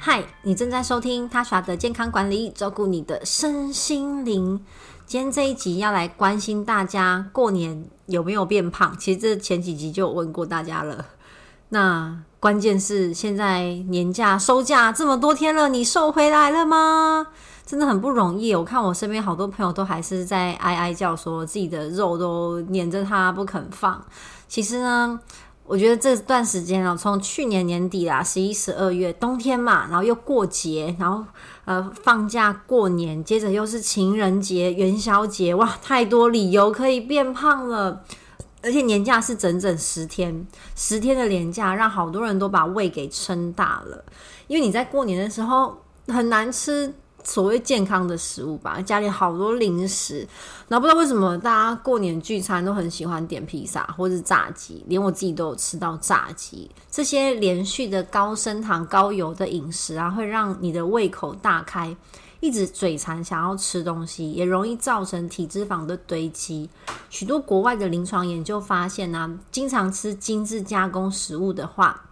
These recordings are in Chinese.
嗨，你正在收听他耍的健康管理，照顾你的身心灵。今天这一集要来关心大家过年有没有变胖？其实这前几集就有问过大家了。那关键是现在年假收假这么多天了，你瘦回来了吗？真的很不容易。我看我身边好多朋友都还是在哀哀叫，说自己的肉都黏着他不肯放。其实呢。我觉得这段时间啊，从去年年底啦，十一、十二月冬天嘛，然后又过节，然后呃放假过年，接着又是情人节、元宵节，哇，太多理由可以变胖了。而且年假是整整十天，十天的年假让好多人都把胃给撑大了，因为你在过年的时候很难吃。所谓健康的食物吧，家里好多零食，然后不知道为什么大家过年聚餐都很喜欢点披萨或者炸鸡，连我自己都有吃到炸鸡。这些连续的高升糖、高油的饮食啊，会让你的胃口大开，一直嘴馋想要吃东西，也容易造成体脂肪的堆积。许多国外的临床研究发现呢，经常吃精致加工食物的话。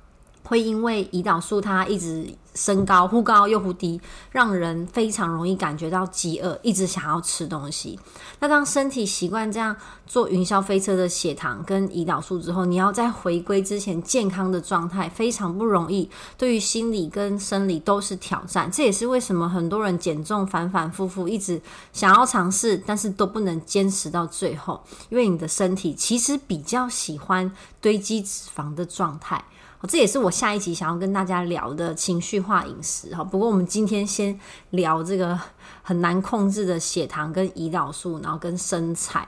会因为胰岛素它一直升高，忽高又忽低，让人非常容易感觉到饥饿，一直想要吃东西。那当身体习惯这样做云霄飞车的血糖跟胰岛素之后，你要再回归之前健康的状态非常不容易，对于心理跟生理都是挑战。这也是为什么很多人减重反反复复，一直想要尝试，但是都不能坚持到最后，因为你的身体其实比较喜欢堆积脂肪的状态。这也是我下一集想要跟大家聊的情绪化饮食哈。不过我们今天先聊这个很难控制的血糖跟胰岛素，然后跟身材。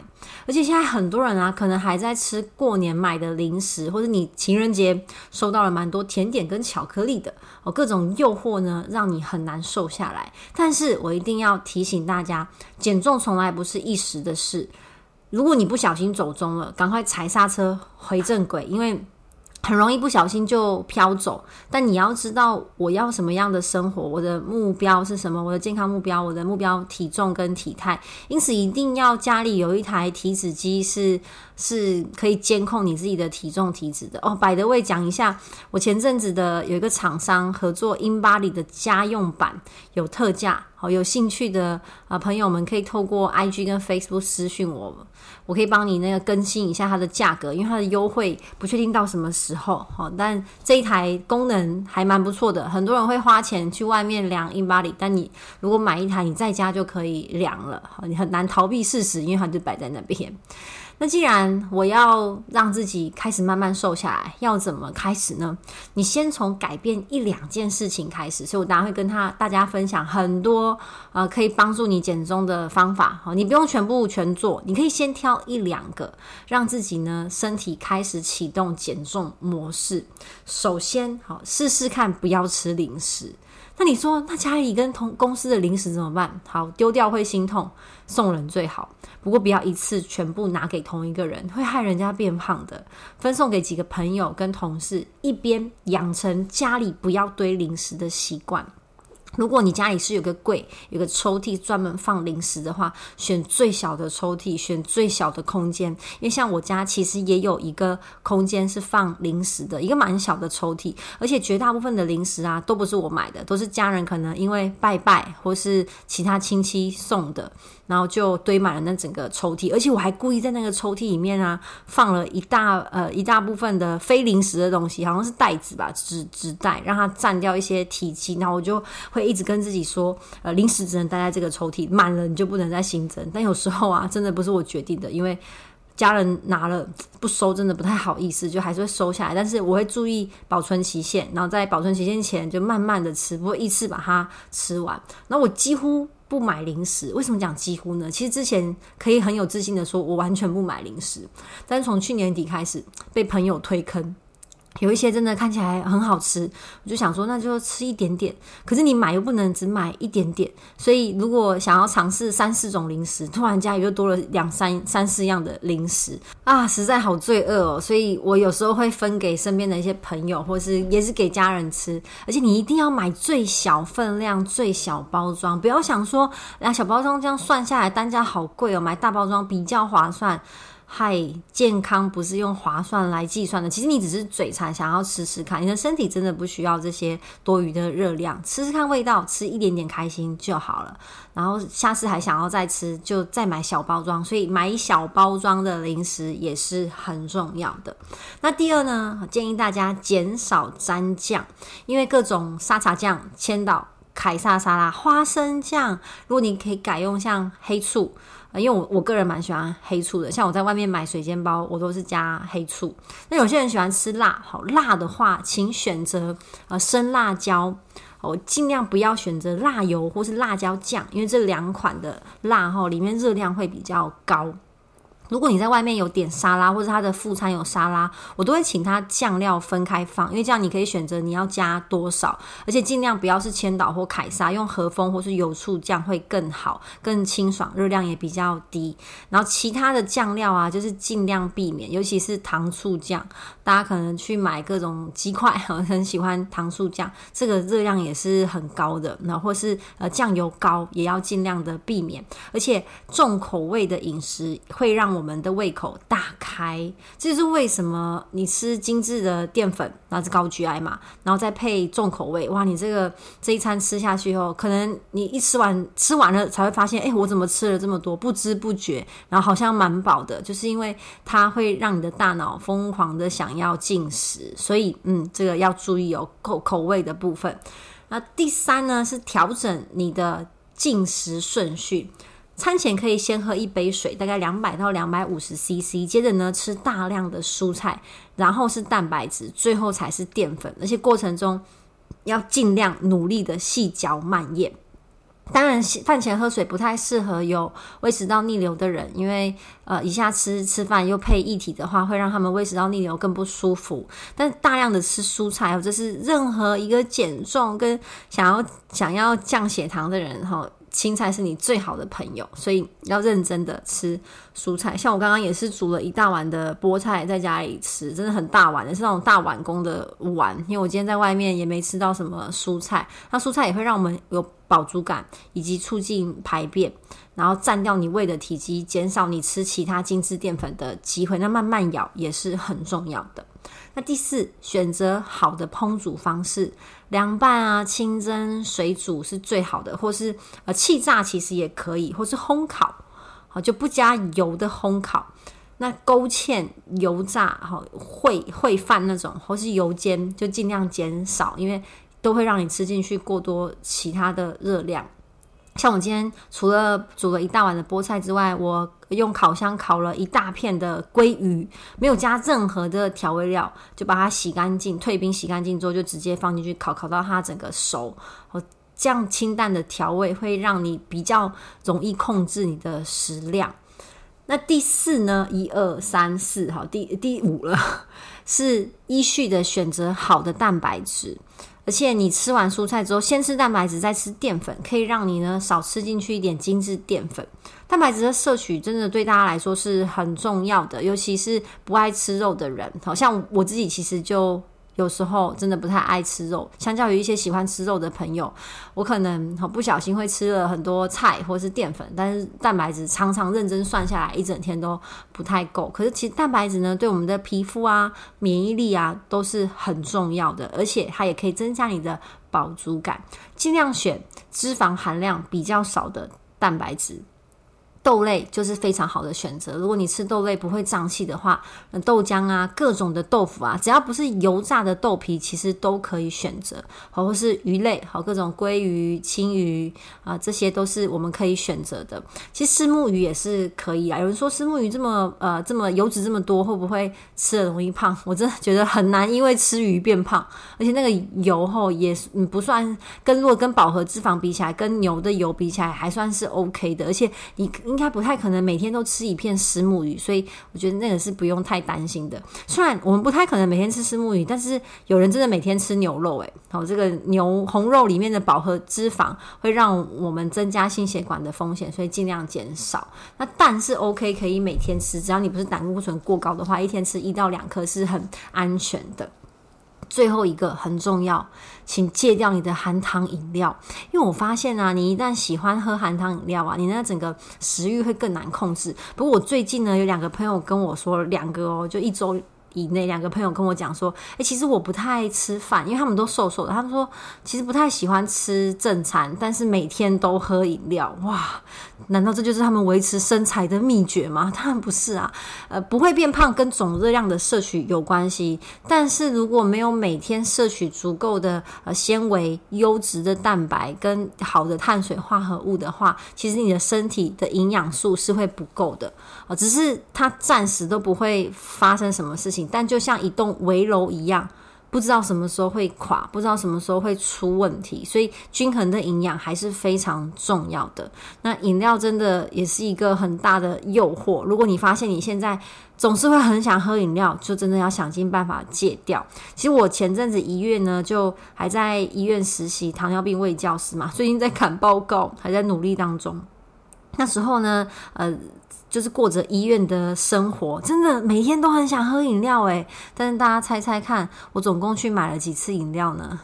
而且现在很多人啊，可能还在吃过年买的零食，或者你情人节收到了蛮多甜点跟巧克力的哦，各种诱惑呢，让你很难瘦下来。但是我一定要提醒大家，减重从来不是一时的事。如果你不小心走中了，赶快踩刹车回正轨，因为。很容易不小心就飘走，但你要知道我要什么样的生活，我的目标是什么，我的健康目标，我的目标体重跟体态，因此一定要家里有一台体脂机，是是可以监控你自己的体重体脂的哦。百德位讲一下，我前阵子的有一个厂商合作 InBody 的家用版有特价。好，有兴趣的啊朋友们可以透过 IG 跟 Facebook 私讯我，我可以帮你那个更新一下它的价格，因为它的优惠不确定到什么时候。好，但这一台功能还蛮不错的，很多人会花钱去外面量 InBody，但你如果买一台，你在家就可以量了。好，你很难逃避事实，因为它就摆在那边。那既然我要让自己开始慢慢瘦下来，要怎么开始呢？你先从改变一两件事情开始，所以我当然会跟他大家分享很多呃可以帮助你减重的方法。好，你不用全部全做，你可以先挑一两个，让自己呢身体开始启动减重模式。首先，好试试看不要吃零食。那你说，那家里跟同公司的零食怎么办？好，丢掉会心痛，送人最好。不过不要一次全部拿给同一个人，会害人家变胖的。分送给几个朋友跟同事，一边养成家里不要堆零食的习惯。如果你家里是有个柜、有个抽屉专门放零食的话，选最小的抽屉，选最小的空间。因为像我家其实也有一个空间是放零食的，一个蛮小的抽屉。而且绝大部分的零食啊，都不是我买的，都是家人可能因为拜拜或是其他亲戚送的。然后就堆满了那整个抽屉，而且我还故意在那个抽屉里面啊放了一大呃一大部分的非零食的东西，好像是袋子吧，纸纸袋，让它占掉一些体积。然后我就会一直跟自己说，呃，零食只能待在这个抽屉，满了你就不能再新增。但有时候啊，真的不是我决定的，因为家人拿了不收，真的不太好意思，就还是会收下来。但是我会注意保存期限，然后在保存期限前就慢慢的吃，不会一次把它吃完。那我几乎。不买零食，为什么讲几乎呢？其实之前可以很有自信的说，我完全不买零食，但是从去年底开始被朋友推坑。有一些真的看起来很好吃，我就想说那就吃一点点。可是你买又不能只买一点点，所以如果想要尝试三四种零食，突然家里又多了两三三四样的零食啊，实在好罪恶哦。所以我有时候会分给身边的一些朋友，或是也是给家人吃。而且你一定要买最小分量、最小包装，不要想说啊小包装这样算下来单价好贵哦，买大包装比较划算。嗨，健康不是用划算来计算的。其实你只是嘴馋，想要吃吃看，你的身体真的不需要这些多余的热量，吃吃看味道，吃一点点开心就好了。然后下次还想要再吃，就再买小包装。所以买小包装的零食也是很重要的。那第二呢，建议大家减少沾酱，因为各种沙茶酱、千岛、凯撒沙拉、花生酱，如果你可以改用像黑醋。啊因为我我个人蛮喜欢黑醋的，像我在外面买水煎包，我都是加黑醋。那有些人喜欢吃辣，好辣的话，请选择呃生辣椒，我尽量不要选择辣油或是辣椒酱，因为这两款的辣哈里面热量会比较高。如果你在外面有点沙拉，或者他的副餐有沙拉，我都会请他酱料分开放，因为这样你可以选择你要加多少，而且尽量不要是千岛或凯撒，用和风或是油醋酱会更好，更清爽，热量也比较低。然后其他的酱料啊，就是尽量避免，尤其是糖醋酱，大家可能去买各种鸡块，很喜欢糖醋酱，这个热量也是很高的。那或是呃酱油膏，也要尽量的避免，而且重口味的饮食会让。我们的胃口大开，这是为什么？你吃精致的淀粉，那是高 GI 嘛，然后再配重口味，哇！你这个这一餐吃下去后，可能你一吃完吃完了才会发现，哎，我怎么吃了这么多？不知不觉，然后好像蛮饱的，就是因为它会让你的大脑疯狂的想要进食，所以嗯，这个要注意哦，口口味的部分。那第三呢，是调整你的进食顺序。餐前可以先喝一杯水，大概两百到两百五十 CC，接着呢吃大量的蔬菜，然后是蛋白质，最后才是淀粉。而且过程中要尽量努力的细嚼慢咽。当然，饭前喝水不太适合有胃食道逆流的人，因为呃一下吃吃饭又配液体的话，会让他们胃食道逆流更不舒服。但大量的吃蔬菜，或者是任何一个减重跟想要想要降血糖的人，哈。青菜是你最好的朋友，所以要认真的吃蔬菜。像我刚刚也是煮了一大碗的菠菜在家里吃，真的很大碗的，是那种大碗公的碗。因为我今天在外面也没吃到什么蔬菜，那蔬菜也会让我们有饱足感，以及促进排便，然后占掉你胃的体积，减少你吃其他精致淀粉的机会。那慢慢咬也是很重要的。那第四，选择好的烹煮方式，凉拌啊、清蒸、水煮是最好的，或是呃气炸其实也可以，或是烘烤，好就不加油的烘烤。那勾芡、油炸、好烩烩饭那种，或是油煎，就尽量减少，因为都会让你吃进去过多其他的热量。像我今天除了煮了一大碗的菠菜之外，我用烤箱烤了一大片的鲑鱼，没有加任何的调味料，就把它洗干净、退冰洗干净之后，就直接放进去烤，烤到它整个熟。哦，这样清淡的调味会让你比较容易控制你的食量。那第四呢？一二三四，好，第第五了，是依序的选择好的蛋白质。而且你吃完蔬菜之后，先吃蛋白质，再吃淀粉，可以让你呢少吃进去一点精致淀粉。蛋白质的摄取真的对大家来说是很重要的，尤其是不爱吃肉的人，好像我自己其实就。有时候真的不太爱吃肉，相较于一些喜欢吃肉的朋友，我可能不小心会吃了很多菜或是淀粉，但是蛋白质常常认真算下来一整天都不太够。可是其实蛋白质呢，对我们的皮肤啊、免疫力啊都是很重要的，而且它也可以增加你的饱足感。尽量选脂肪含量比较少的蛋白质。豆类就是非常好的选择。如果你吃豆类不会胀气的话，豆浆啊、各种的豆腐啊，只要不是油炸的豆皮，其实都可以选择。好，或是鱼类，好各种鲑鱼、青鱼啊，这些都是我们可以选择的。其实丝木鱼也是可以啊。有人说丝木鱼这么呃这么油脂这么多，会不会吃了容易胖？我真的觉得很难，因为吃鱼变胖，而且那个油后也嗯不算跟如果跟饱和脂肪比起来，跟牛的油比起来还算是 OK 的，而且你。应该不太可能每天都吃一片石木鱼，所以我觉得那个是不用太担心的。虽然我们不太可能每天吃石木鱼，但是有人真的每天吃牛肉，诶，好，这个牛红肉里面的饱和脂肪会让我们增加心血管的风险，所以尽量减少。那蛋是 OK，可以每天吃，只要你不是胆固醇过高的话，一天吃一到两颗是很安全的。最后一个很重要，请戒掉你的含糖饮料，因为我发现啊，你一旦喜欢喝含糖饮料啊，你那整个食欲会更难控制。不过我最近呢，有两个朋友跟我说，两个哦，就一周。以内两个朋友跟我讲说，哎，其实我不太吃饭，因为他们都瘦瘦的。他们说，其实不太喜欢吃正餐，但是每天都喝饮料。哇，难道这就是他们维持身材的秘诀吗？当然不是啊。呃，不会变胖跟总热量的摄取有关系，但是如果没有每天摄取足够的呃纤维、优质的蛋白跟好的碳水化合物的话，其实你的身体的营养素是会不够的啊。只是它暂时都不会发生什么事情。但就像一栋围楼一样，不知道什么时候会垮，不知道什么时候会出问题，所以均衡的营养还是非常重要的。那饮料真的也是一个很大的诱惑。如果你发现你现在总是会很想喝饮料，就真的要想尽办法戒掉。其实我前阵子一月呢，就还在医院实习糖尿病卫教师嘛，最近在赶报告，还在努力当中。那时候呢，呃。就是过着医院的生活，真的每天都很想喝饮料诶。但是大家猜猜看，我总共去买了几次饮料呢？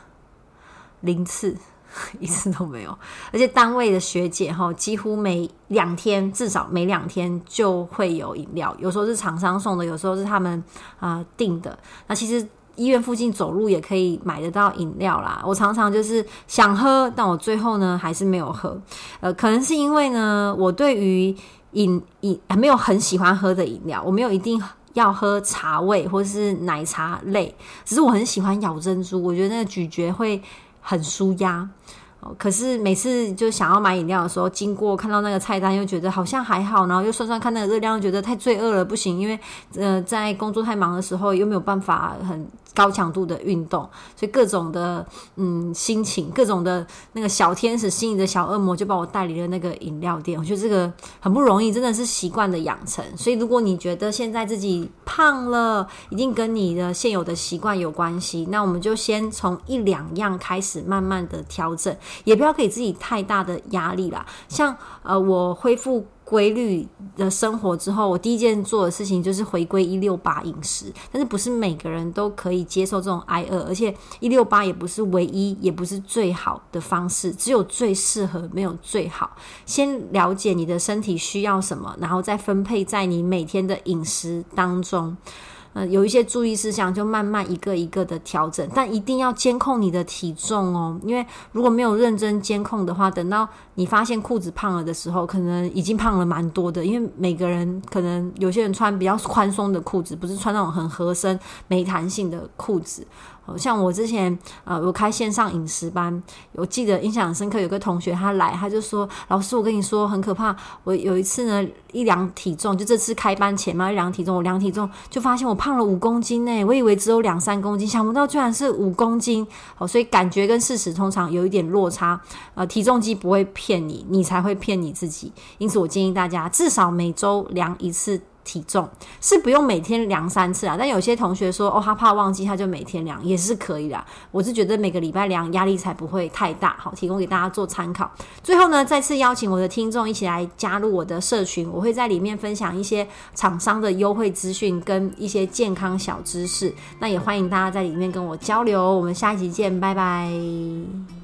零次，一次都没有。而且单位的学姐哈，几乎每两天至少每两天就会有饮料，有时候是厂商送的，有时候是他们啊订的。那其实医院附近走路也可以买得到饮料啦。我常常就是想喝，但我最后呢还是没有喝。呃，可能是因为呢，我对于饮饮没有很喜欢喝的饮料，我没有一定要喝茶味或是奶茶类，只是我很喜欢咬珍珠，我觉得那个咀嚼会很舒压。可是每次就想要买饮料的时候，经过看到那个菜单，又觉得好像还好，然后又算算看那个热量，又觉得太罪恶了，不行，因为呃在工作太忙的时候，又没有办法很。高强度的运动，所以各种的嗯心情，各种的那个小天使心仪的小恶魔就把我带离了那个饮料店。我觉得这个很不容易，真的是习惯的养成。所以如果你觉得现在自己胖了，一定跟你的现有的习惯有关系，那我们就先从一两样开始慢慢的调整，也不要给自己太大的压力啦。像呃，我恢复。规律的生活之后，我第一件做的事情就是回归一六八饮食。但是不是每个人都可以接受这种挨饿，而且一六八也不是唯一，也不是最好的方式，只有最适合，没有最好。先了解你的身体需要什么，然后再分配在你每天的饮食当中。呃，有一些注意事项，就慢慢一个一个的调整，但一定要监控你的体重哦，因为如果没有认真监控的话，等到你发现裤子胖了的时候，可能已经胖了蛮多的。因为每个人可能有些人穿比较宽松的裤子，不是穿那种很合身、没弹性的裤子。像我之前呃，我开线上饮食班，我记得印象深刻，有个同学他来，他就说：“老师，我跟你说很可怕。我有一次呢，一量体重，就这次开班前嘛，一量体重，我量体重就发现我胖了五公斤呢。我以为只有两三公斤，想不到居然是五公斤。好，所以感觉跟事实通常有一点落差。呃，体重机不会骗你，你才会骗你自己。因此，我建议大家至少每周量一次。”体重是不用每天量三次啊，但有些同学说哦，他怕忘记，他就每天量也是可以的。我是觉得每个礼拜量压力才不会太大，好，提供给大家做参考。最后呢，再次邀请我的听众一起来加入我的社群，我会在里面分享一些厂商的优惠资讯跟一些健康小知识。那也欢迎大家在里面跟我交流。我们下一集见，拜拜。